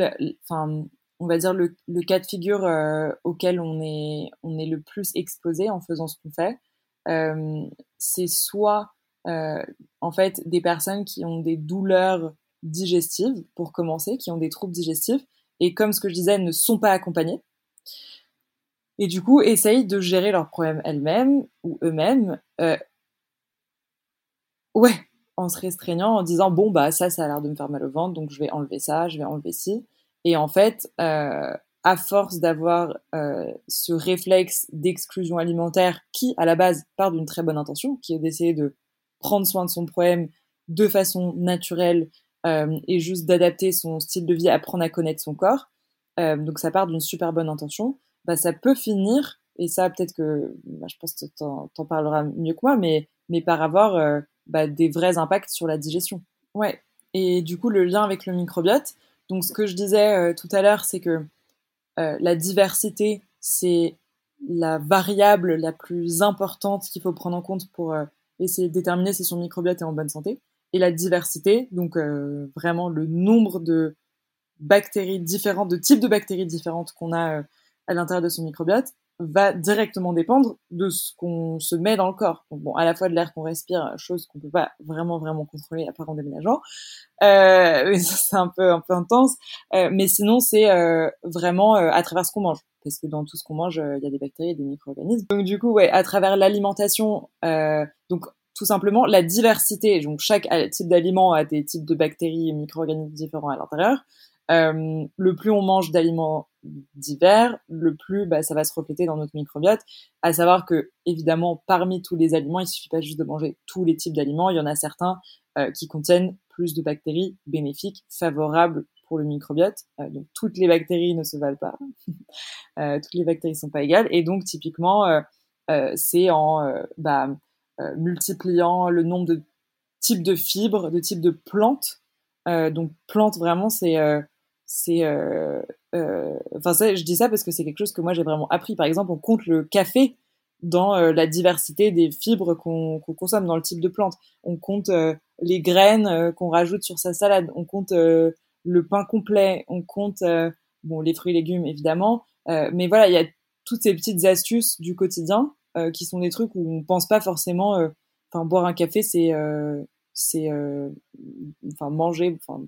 enfin on va dire le, cas de figure euh, auquel on est on est le plus exposé en faisant ce qu'on fait, euh, c'est soit euh, en fait des personnes qui ont des douleurs digestives pour commencer, qui ont des troubles digestifs et comme ce que je disais ne sont pas accompagnées et du coup essayent de gérer leurs problèmes elles-mêmes ou eux-mêmes. Euh, ouais, en se restreignant, en disant bon bah ça, ça a l'air de me faire mal au ventre, donc je vais enlever ça, je vais enlever ci. Et en fait, euh, à force d'avoir euh, ce réflexe d'exclusion alimentaire qui, à la base, part d'une très bonne intention, qui est d'essayer de prendre soin de son problème de façon naturelle et juste d'adapter son style de vie, apprendre à connaître son corps. Euh, donc ça part d'une super bonne intention bah, ça peut finir, et ça peut-être que bah, je pense que t'en, t'en parleras mieux que moi, mais, mais par avoir euh, bah, des vrais impacts sur la digestion. Ouais. Et du coup, le lien avec le microbiote. Donc, ce que je disais euh, tout à l'heure, c'est que la diversité, c'est la variable la plus importante qu'il faut prendre en compte pour essayer de déterminer si son microbiote est en bonne santé. Et la diversité, donc vraiment le nombre de bactéries différentes, de types de bactéries différentes qu'on a à l'intérieur de son microbiote va directement dépendre de ce qu'on se met dans le corps. Bon, à la fois de l'air qu'on respire, chose qu'on peut pas vraiment vraiment contrôler à part en déménageant. Euh, *laughs* c'est un peu un peu intense, euh, mais sinon c'est euh, vraiment euh, à travers ce qu'on mange, parce que dans tout ce qu'on mange, euh, il y a des bactéries et des micro-organismes. Donc du coup, ouais, à travers l'alimentation, donc tout simplement la diversité. Donc chaque type d'aliment a des types de bactéries et micro-organismes différents à l'intérieur. Euh, le plus on mange d'aliments divers, le plus bah, ça va se refléter dans notre microbiote. À savoir que, évidemment, parmi tous les aliments, il suffit pas juste de manger tous les types d'aliments. Il y en a certains euh, qui contiennent plus de bactéries bénéfiques, favorables pour le microbiote. Euh, donc, toutes les bactéries ne se valent pas. *laughs* toutes les bactéries sont pas égales. Et donc, typiquement, c'est en bah, multipliant le nombre de types de fibres, de types de plantes. donc, plantes, vraiment, c'est c'est euh, euh, je dis ça parce que c'est quelque chose que moi j'ai vraiment appris. Par exemple on compte le café dans euh, la diversité des fibres qu'on consomme dans le type de plante. On compte les graines qu'on rajoute sur sa salade. On compte le pain complet. On compte bon les fruits et légumes évidemment. Mais voilà il y a toutes ces petites astuces du quotidien qui sont des trucs où on pense pas forcément enfin boire un café c'est c'est euh, enfin manger enfin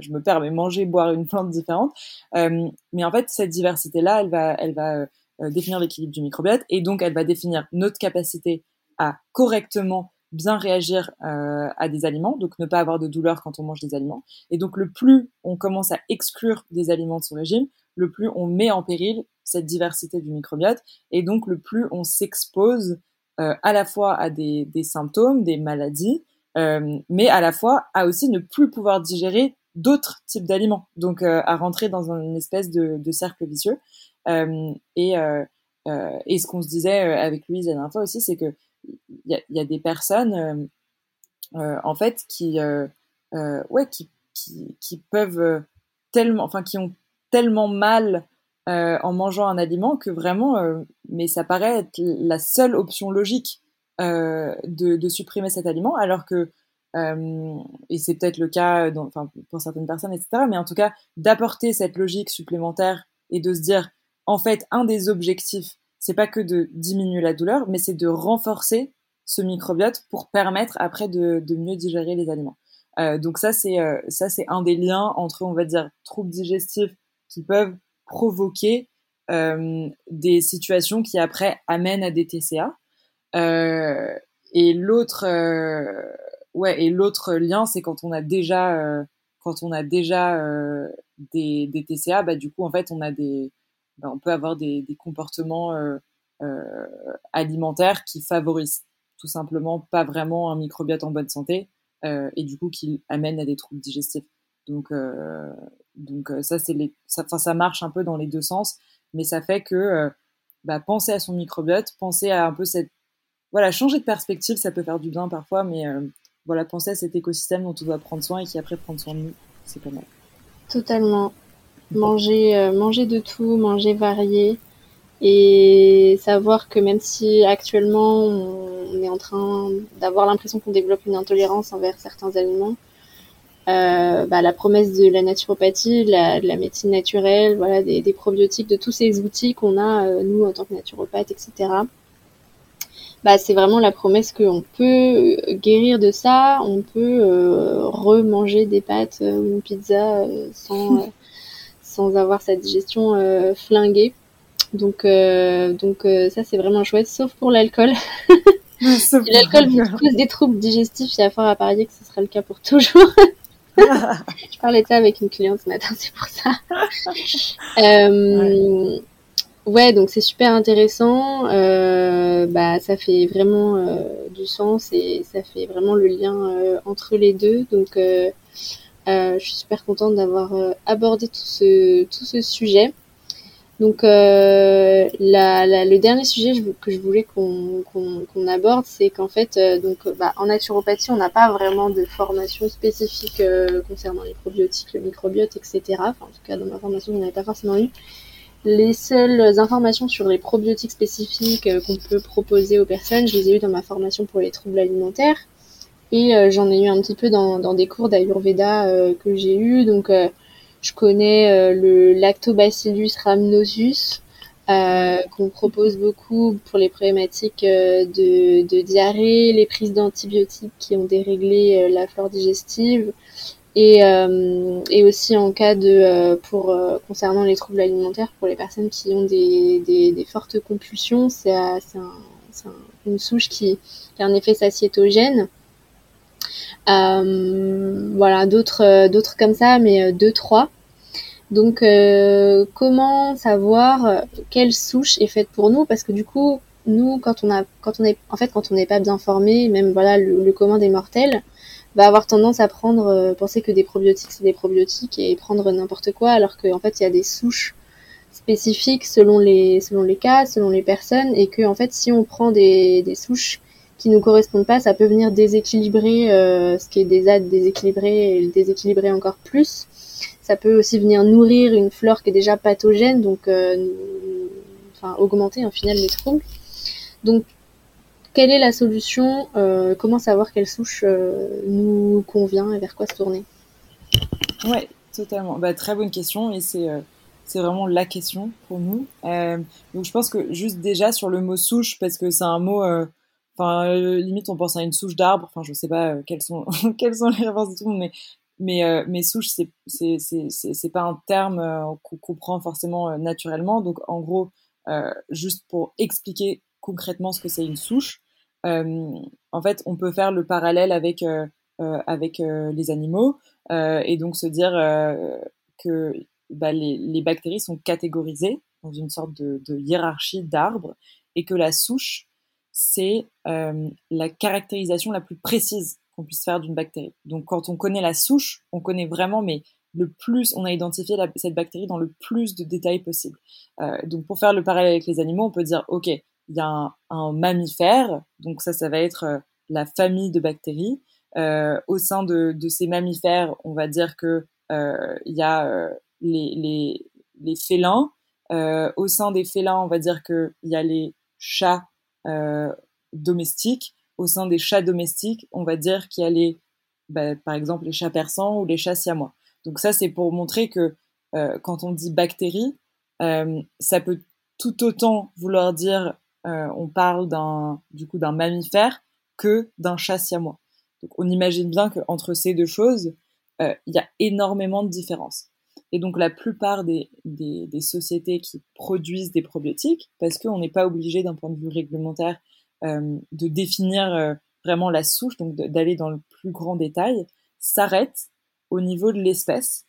je, me perds mais manger boire une plante différente euh, mais en fait cette diversité là elle va elle va euh, définir l'équilibre du microbiote et donc elle va définir notre capacité à correctement bien réagir à des aliments, donc ne pas avoir de douleur quand on mange des aliments. Et donc le plus on commence à exclure des aliments de son régime, le plus on met en péril cette diversité du microbiote, et donc le plus on s'expose à la fois à des, symptômes, des maladies, mais à la fois à aussi ne plus pouvoir digérer d'autres types d'aliments, donc euh, à rentrer dans une espèce de, cercle vicieux. Euh, et, et ce qu'on se disait avec Louise la dernière fois aussi, c'est que il y a, des personnes en fait qui ouais qui, qui, peuvent tellement enfin qui ont tellement mal euh, en mangeant un aliment que vraiment, euh, mais ça paraît être la seule option logique euh, de, de, supprimer cet aliment, alors que, euh, et c'est peut-être le cas dans, enfin, pour certaines personnes, etc., mais en tout cas, d'apporter cette logique supplémentaire et de se dire, en fait, un des objectifs, c'est pas que de diminuer la douleur, mais c'est de renforcer ce microbiote pour permettre après de, de mieux digérer les aliments. Euh, donc ça, c'est euh, ça, c'est un des liens entre, on va dire, troubles digestifs qui peuvent provoquer euh, des situations qui après amènent à des TCA. Euh, et l'autre, euh, ouais, et l'autre lien, c'est quand on a déjà, euh, quand on a déjà des, TCA, bah du coup en fait on a des, bah, on peut avoir des, comportements alimentaires qui favorisent tout simplement pas vraiment un microbiote en bonne santé et du coup qui amènent à des troubles digestifs. Donc, donc ça, c'est les, ça, ça marche un peu dans les deux sens, mais ça fait que bah, penser à son microbiote, penser à un peu cette, voilà, changer de perspective, ça peut faire du bien parfois, mais voilà, penser à cet écosystème dont on doit prendre soin et qui après prendre soin de nous, c'est pas mal. Totalement. Manger, manger de tout, manger varié et savoir que même si actuellement on est en train d'avoir l'impression qu'on développe une intolérance envers certains aliments, euh, bah, la promesse de la naturopathie, de la, de la médecine naturelle, voilà, des, des, probiotiques, de tous ces outils qu'on a euh, nous en tant que naturopathe, etc. Bah, c'est vraiment la promesse qu'on peut guérir de ça, on peut euh, remanger des pâtes ou une pizza sans, *laughs* sans avoir sa digestion flinguée. Donc, euh, donc euh, ça, c'est vraiment chouette, sauf pour l'alcool. *laughs* si l'alcool vous cause des troubles digestifs, il y a fort à parier que ce sera le cas pour toujours. *laughs* je parlais de ça avec une cliente ce matin, c'est pour ça. Euh, ouais. Donc c'est super intéressant. bah, ça fait vraiment du sens et ça fait vraiment le lien entre les deux. Donc, je suis super contente d'avoir abordé tout ce, tout ce sujet. Donc euh, la, la, le dernier sujet que je voulais qu'on qu'on aborde, c'est qu'en fait, euh, donc bah, en naturopathie, on n'a pas vraiment de formation spécifique euh, concernant les probiotiques, le microbiote, etc. Enfin, en tout cas, dans ma formation, je n'en avais pas forcément eu. Les seules informations sur les probiotiques spécifiques euh, qu'on peut proposer aux personnes, je les ai eues dans ma formation pour les troubles alimentaires. Et j'en ai eu un petit peu dans, des cours d'Ayurveda que j'ai eu. Donc je connais euh, le Lactobacillus rhamnosus, euh, qu'on propose beaucoup pour les problématiques euh, de, de, diarrhée, les prises d'antibiotiques qui ont déréglé la flore digestive, et, et aussi en cas de pour concernant les troubles alimentaires pour les personnes qui ont des, des, fortes compulsions, c'est un, une souche qui, qui, a un effet satiétogène euh, voilà, d'autres, euh, d'autres comme ça, mais euh, deux, trois. Donc, comment savoir quelle souche est faite pour nous? Parce que du coup, nous, quand on a, quand on est, en fait, quand on n'est pas bien formé, même voilà, le, commun des mortels va avoir tendance à prendre, penser que des probiotiques c'est des probiotiques et prendre n'importe quoi, alors qu'en fait, il y a des souches spécifiques selon les, selon les cas, selon les personnes, et que en fait, si on prend des, des souches qui nous correspondent pas, ça peut venir déséquilibrer euh, ce qui est déjà déséquilibré et le déséquilibrer encore plus. Ça peut aussi venir nourrir une flore qui est déjà pathogène, donc euh, enfin augmenter en final les troubles. Donc quelle est la solution euh, Comment savoir quelle souche nous convient et vers quoi se tourner? Ouais, totalement. Bah, très bonne question et c'est c'est vraiment la question pour nous. je pense que juste déjà sur le mot souche, parce que c'est un mot Enfin, euh, limite, on pense à une souche d'arbre. Enfin, je sais pas euh, quelles sont *laughs* les références de tout le monde, mais euh, souche, c'est c'est pas un terme qu'on comprend forcément naturellement. Donc, en gros, juste pour expliquer concrètement ce que c'est une souche, en fait, on peut faire le parallèle avec avec les animaux et donc se dire que bah, les, bactéries sont catégorisées dans une sorte de, hiérarchie d'arbres et que la souche c'est euh, la caractérisation la plus précise qu'on puisse faire d'une bactérie. Donc quand on connaît la souche, on connaît vraiment, mais le plus, on a identifié cette bactérie dans le plus de détails possible. Euh, donc pour faire le parallèle avec les animaux, on peut dire, ok, il y a un, mammifère, donc ça, ça va être euh, la famille de bactéries. au sein de, ces mammifères, on va dire que il y a les, les, félins. au sein des félins, on va dire qu'il y a les chats euh, domestiques. Au sein des chats domestiques, on va dire qu'il y a les, bah, par exemple, les chats persans ou les chats siamois. Donc ça, c'est pour montrer que euh, quand on dit bactéries, euh, ça peut tout autant vouloir dire on parle d'un du coup d'un mammifère que d'un chat siamois. Donc on imagine bien qu'entre ces deux choses, il y a énormément de différences. Et donc la plupart des, sociétés qui produisent des probiotiques, parce qu'on n'est pas obligé d'un point de vue réglementaire euh, de définir euh, vraiment la souche, donc d'aller dans le plus grand détail, s'arrêtent au niveau de l'espèce.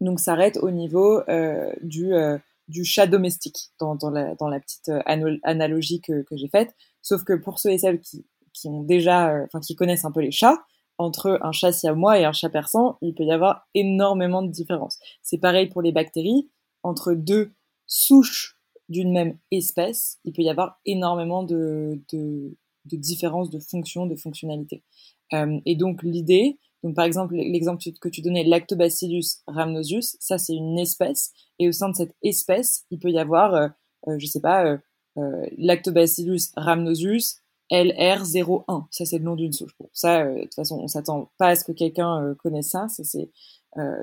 Donc s'arrête au niveau euh, du, euh, du chat domestique, dans, la, petite euh, analogie que, j'ai faite. Sauf que pour ceux et celles qui, ont déjà, enfin qui connaissent un peu les chats, entre un chat siamois et un chat persan, il peut y avoir énormément de différences. C'est pareil pour les bactéries. Entre deux souches d'une même espèce, il peut y avoir énormément de, de, de différences de fonction, de fonctionnalité. Euh, et donc l'idée, donc par exemple l'exemple que tu donnais, Lactobacillus rhamnosus, ça c'est une espèce, et au sein de cette espèce, il peut y avoir, euh, euh, je sais pas, Lactobacillus rhamnosus LR01. Ça, c'est le nom d'une souche. Ça, de toute façon, on s'attend pas à ce que quelqu'un connaisse ça. Ça, c'est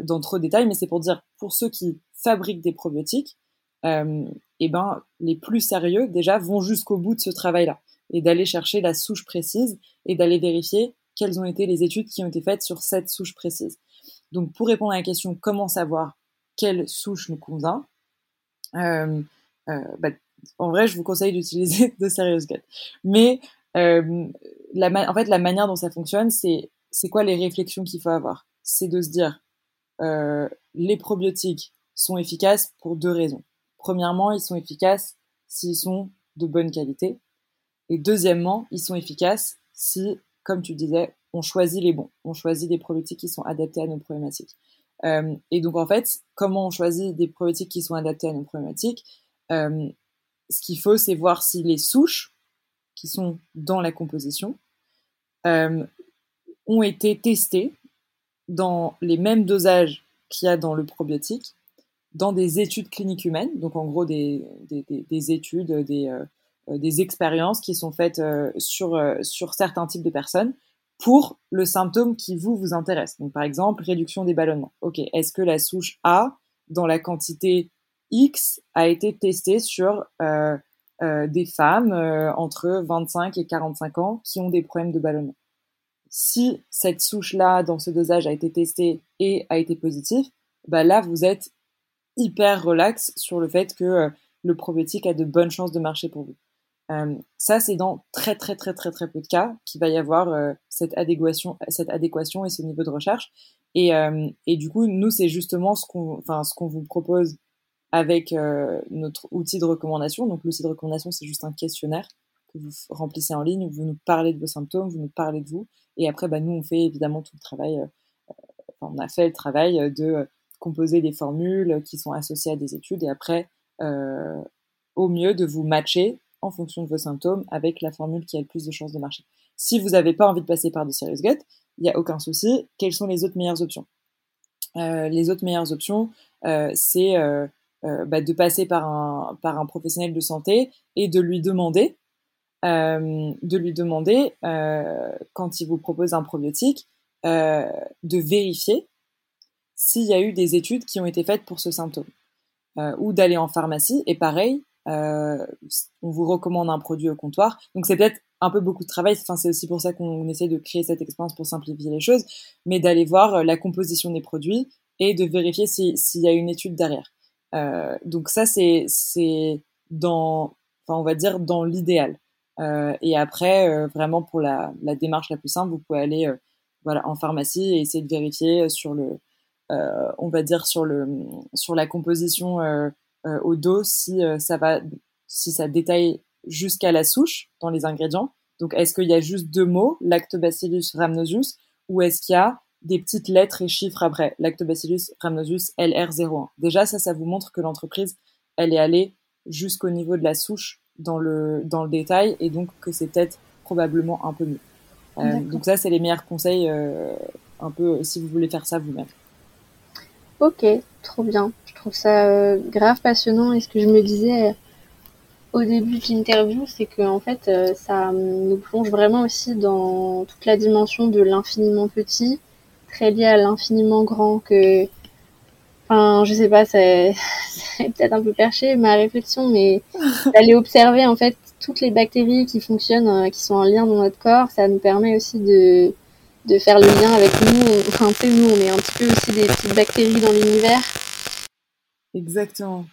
dans trop de détails, mais c'est pour dire, pour ceux qui fabriquent des probiotiques, euh, et ben, les plus sérieux, déjà, vont jusqu'au bout de ce travail-là et d'aller chercher la souche précise et d'aller vérifier quelles ont été les études qui ont été faites sur cette souche précise. Donc, pour répondre à la question comment savoir quelle souche nous convient, euh, euh, bah, en vrai, je vous conseille d'utiliser *laughs* de Serious Gut. Mais euh, en fait, la manière dont ça fonctionne, c'est c'est quoi les réflexions qu'il faut avoir? C'est de se dire les probiotiques sont efficaces pour deux raisons. Premièrement, ils sont efficaces s'ils sont de bonne qualité. Et deuxièmement, ils sont efficaces si, comme tu disais, on choisit les bons. On choisit des probiotiques qui sont adaptés à nos problématiques. Euh, et donc, en fait, comment on choisit des probiotiques qui sont adaptés à nos problématiques euh, Ce qu'il faut, c'est voir si les souches qui sont dans la composition euh, ont été testées dans les mêmes dosages qu'il y a dans le probiotique dans des études cliniques humaines, donc en gros des, des, des, études, des, des expériences qui sont faites euh, sur, euh, sur certains types de personnes pour le symptôme qui vous vous intéresse. Donc par exemple, réduction des ballonnements. Ok, est-ce que la souche A, dans la quantité X, a été testée sur des femmes entre 25 et 45 ans qui ont des problèmes de ballonnement? Si cette souche-là, dans ce dosage, a été testée et a été positive, bah là, vous êtes hyper relax sur le fait que euh, le probiotique a de bonnes chances de marcher pour vous. Euh, ça, c'est dans très très très très très peu de cas qu'il va y avoir euh, cette adéquation, cette adéquation et ce niveau de recherche. Et, et du coup, nous, c'est justement ce qu'on, enfin, ce qu'on vous propose avec notre outil de recommandation. Donc, l'outil de recommandation, c'est juste un questionnaire que vous remplissez en ligne, où vous nous parlez de vos symptômes, vous nous parlez de vous, et après, bah, nous, on fait évidemment tout le travail. On a fait le travail de composer des formules qui sont associées à des études et après, euh, au mieux, de vous matcher en fonction de vos symptômes avec la formule qui a le plus de chances de marcher. Si vous n'avez pas envie de passer par de Serious Gut, il n'y a aucun souci. Quelles sont les autres meilleures options? Euh, Les autres meilleures options, euh, c'est bah, de passer par un, professionnel de santé et de lui demander, de lui demander quand il vous propose un probiotique, de vérifier s'il y a eu des études qui ont été faites pour ce symptôme. Euh, ou d'aller en pharmacie, et pareil, euh, on vous recommande un produit au comptoir. Donc c'est peut-être un peu beaucoup de travail, enfin, c'est aussi pour ça qu'on essaie de créer cette expérience pour simplifier les choses, mais d'aller voir euh, la composition des produits et de vérifier s'il y a une étude derrière. Euh, donc ça, c'est dans, on va dire dans l'idéal. Euh, et après, euh, vraiment pour la, la, démarche la plus simple, vous pouvez aller voilà, en pharmacie et essayer de vérifier sur le, euh, on va dire sur le sur la composition euh, euh, au dos si ça va si ça détaille jusqu'à la souche dans les ingrédients. Donc est-ce qu'il y a juste deux mots, Lactobacillus rhamnosus, ou est-ce qu'il y a des petites lettres et chiffres après, Lactobacillus rhamnosus LR01. Déjà, ça, ça vous montre que l'entreprise, elle est allée jusqu'au niveau de la souche dans le, dans le détail et donc que c'est peut-être probablement un peu mieux. donc ça, c'est les meilleurs conseils, un peu, si vous voulez faire ça vous-même. Ok, trop bien. Je trouve ça euh, grave passionnant. Et ce que je me disais euh, au début de l'interview, c'est que en fait, euh, ça nous plonge vraiment aussi dans toute la dimension de l'infiniment petit, très lié à l'infiniment grand. Que, enfin, je sais pas, c'est *laughs* peut-être un peu perché ma réflexion, mais *laughs* d'aller observer en fait toutes les bactéries qui fonctionnent, qui sont en lien dans notre corps, ça nous permet aussi de de faire le lien avec nous. Enfin, tu nous, on est un petit peu aussi des petites bactéries dans l'univers. Exactement.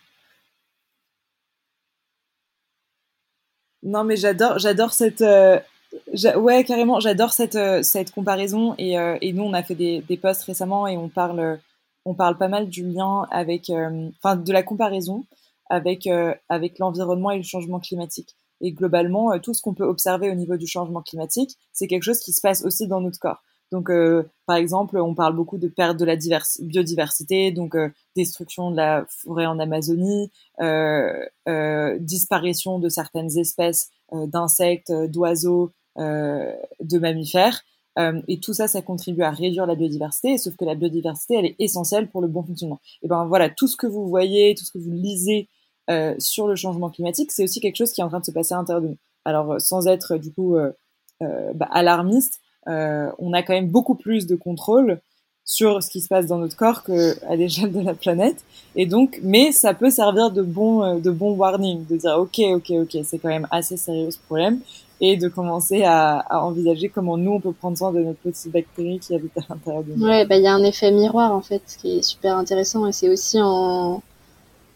Non, mais j'adore, j'adore cette. Euh, ouais, carrément, j'adore cette, euh, cette comparaison. Et, euh, et, nous, on a fait des, des posts récemment et on parle, on parle pas mal du lien avec. Enfin, de la comparaison avec, avec l'environnement et le changement climatique. Et globalement, tout ce qu'on peut observer au niveau du changement climatique, c'est quelque chose qui se passe aussi dans notre corps. Donc, euh, par exemple, on parle beaucoup de perte de la biodiversité, donc euh, destruction de la forêt en Amazonie, disparition de certaines espèces d'insectes, d'oiseaux, de mammifères. et tout ça, ça contribue à réduire la biodiversité, sauf que la biodiversité, elle est essentielle pour le bon fonctionnement. Et ben voilà, tout ce que vous voyez, tout ce que vous lisez sur le changement climatique, c'est aussi quelque chose qui est en train de se passer à l'intérieur de nous. Alors, sans être du coup bah, alarmiste, euh, on a quand même beaucoup plus de contrôle sur ce qui se passe dans notre corps qu'à l'échelle de la planète. Et donc, mais ça peut servir de bon, euh, de bon warning, de dire ok, ok, ok, c'est quand même assez sérieux ce problème, et de commencer à, envisager comment nous on peut prendre soin de notre petite bactérie qui habite à l'intérieur de nous. Ouais, bah il y a un effet miroir en fait, qui est super intéressant, et c'est aussi en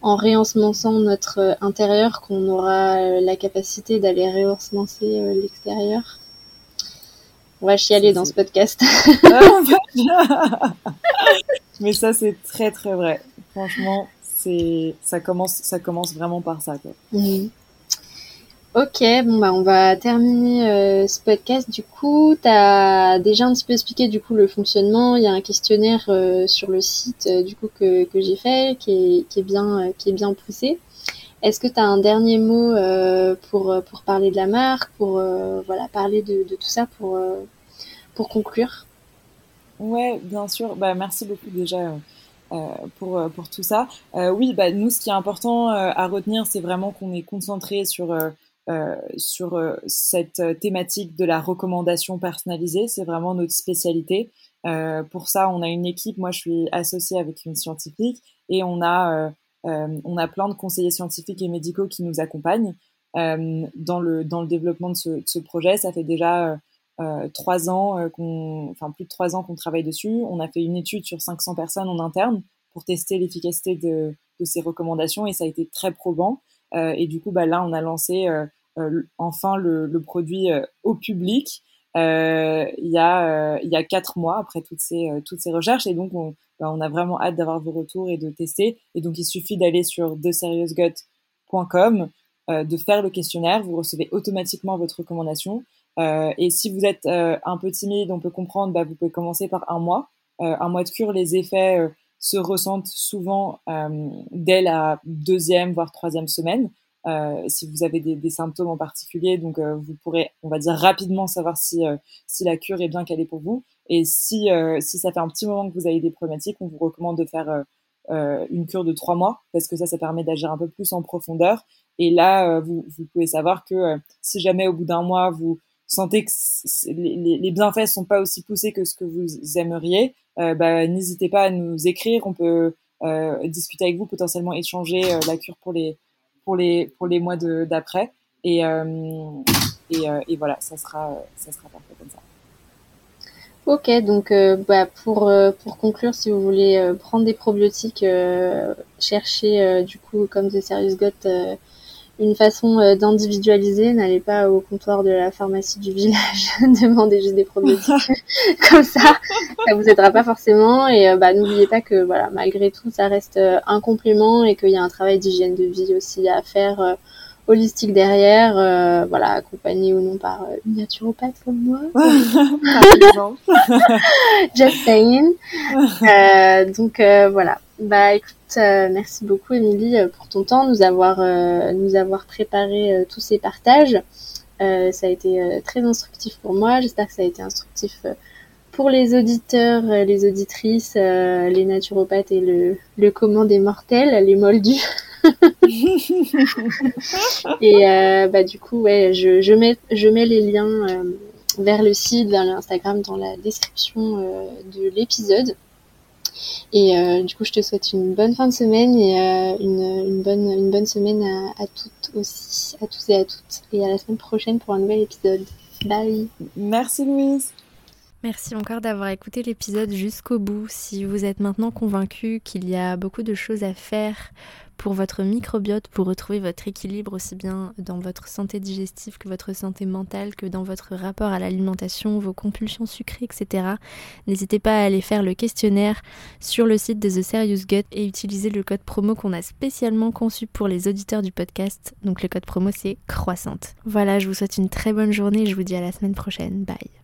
en réensemençant notre intérieur qu'on aura la capacité d'aller réensemencer euh, l'extérieur. On va chialer dans ce podcast. *laughs* *laughs* Mais ça, c'est très très vrai. Franchement, c'est ça commence, ça commence vraiment par ça. Mhm. Ok, bon bah on va terminer euh, ce podcast. Du coup, tu as déjà un petit peu expliqué du coup le fonctionnement. Il y a un questionnaire euh, sur le site euh, du coup que, que j'ai fait, qui est, qui est bien qui est bien poussé. Est-ce que tu as un dernier mot euh, pour, pour parler de la marque, pour euh, voilà, parler de, de, tout ça pour, euh, pour conclure? Ouais, bien sûr. Bah, merci beaucoup déjà pour, pour tout ça. oui, bah, nous, ce qui est important à retenir, c'est vraiment qu'on est concentré sur, sur cette thématique de la recommandation personnalisée. C'est vraiment notre spécialité. pour ça, on a une équipe. Moi, je suis associée avec une scientifique et on a euh, on a plein de conseillers scientifiques et médicaux qui nous accompagnent euh, dans, le, dans le développement de ce, projet. Ça fait déjà euh, trois ans qu'on, enfin plus de trois ans qu'on travaille dessus. On a fait une étude sur 500 personnes en interne pour tester l'efficacité de, ces recommandations et ça a été très probant. Et du coup, bah, là, on a lancé enfin le, produit au public il y a quatre mois après toutes ces recherches et donc on, bah, on a vraiment hâte d'avoir vos retours et de tester. Et donc, il suffit d'aller sur theseriousgut.com, euh, de faire le questionnaire. Vous recevez automatiquement votre recommandation. Euh, et si vous êtes euh, un peu timide, on peut comprendre, bah, vous pouvez commencer par un mois. un mois de cure, les effets se ressentent souvent dès la deuxième, voire troisième semaine. si vous avez des, symptômes en particulier, donc vous pourrez, on va dire rapidement savoir si si la cure est bien calée pour vous. Et si, euh, si ça fait un petit moment que vous avez des problématiques, on vous recommande de faire euh, euh, une cure de trois mois parce que ça, ça permet d'agir un peu plus en profondeur. Et là, vous, vous, pouvez savoir que si jamais au bout d'un mois, vous sentez que les, les, bienfaits sont pas aussi poussés que ce que vous aimeriez, bah, n'hésitez pas à nous écrire. On peut discuter avec vous, potentiellement échanger la cure pour les, pour les, pour les mois d'après. Et, et, et, voilà, ça sera, ça sera parfait comme ça. Ok, donc euh, bah, pour, euh, pour conclure, si vous voulez euh, prendre des probiotiques, cherchez du coup, comme The Serious Got, une façon d'individualiser. N'allez pas au comptoir de la pharmacie du village, *laughs* demandez juste des probiotiques. *laughs* comme ça, ça vous aidera pas forcément. Et bah, n'oubliez pas que voilà, malgré tout, ça reste un complément et qu'il y a un travail d'hygiène de vie aussi à faire holistique derrière, euh, voilà, accompagné ou non par euh, une naturopathe comme moi. *laughs* Just saying. Euh, donc voilà. Bah écoute, merci beaucoup Émilie pour ton temps, nous avoir nous avoir préparé tous ces partages. ça a été très instructif pour moi. J'espère que ça a été instructif pour les auditeurs, les auditrices, les naturopathes et le, le commun des mortels, les moldus. *laughs* et euh, bah, du coup, ouais, je, je, mets, je mets les liens euh, vers le site, vers l'Instagram dans la description euh, de l'épisode. Et du coup, je te souhaite une bonne fin de semaine et une, une, bonne, une bonne semaine à, à toutes aussi, à tous et à toutes. Et à la semaine prochaine pour un nouvel épisode. Bye. Merci Louise. Merci encore d'avoir écouté l'épisode jusqu'au bout. Si vous êtes maintenant convaincu qu'il y a beaucoup de choses à faire pour votre microbiote, pour retrouver votre équilibre aussi bien dans votre santé digestive que votre santé mentale, que dans votre rapport à l'alimentation, vos compulsions sucrées, etc. N'hésitez pas à aller faire le questionnaire sur le site de The Serious Gut et utiliser le code promo qu'on a spécialement conçu pour les auditeurs du podcast. Donc le code promo c'est croissante. Voilà, je vous souhaite une très bonne journée je vous dis à la semaine prochaine. Bye.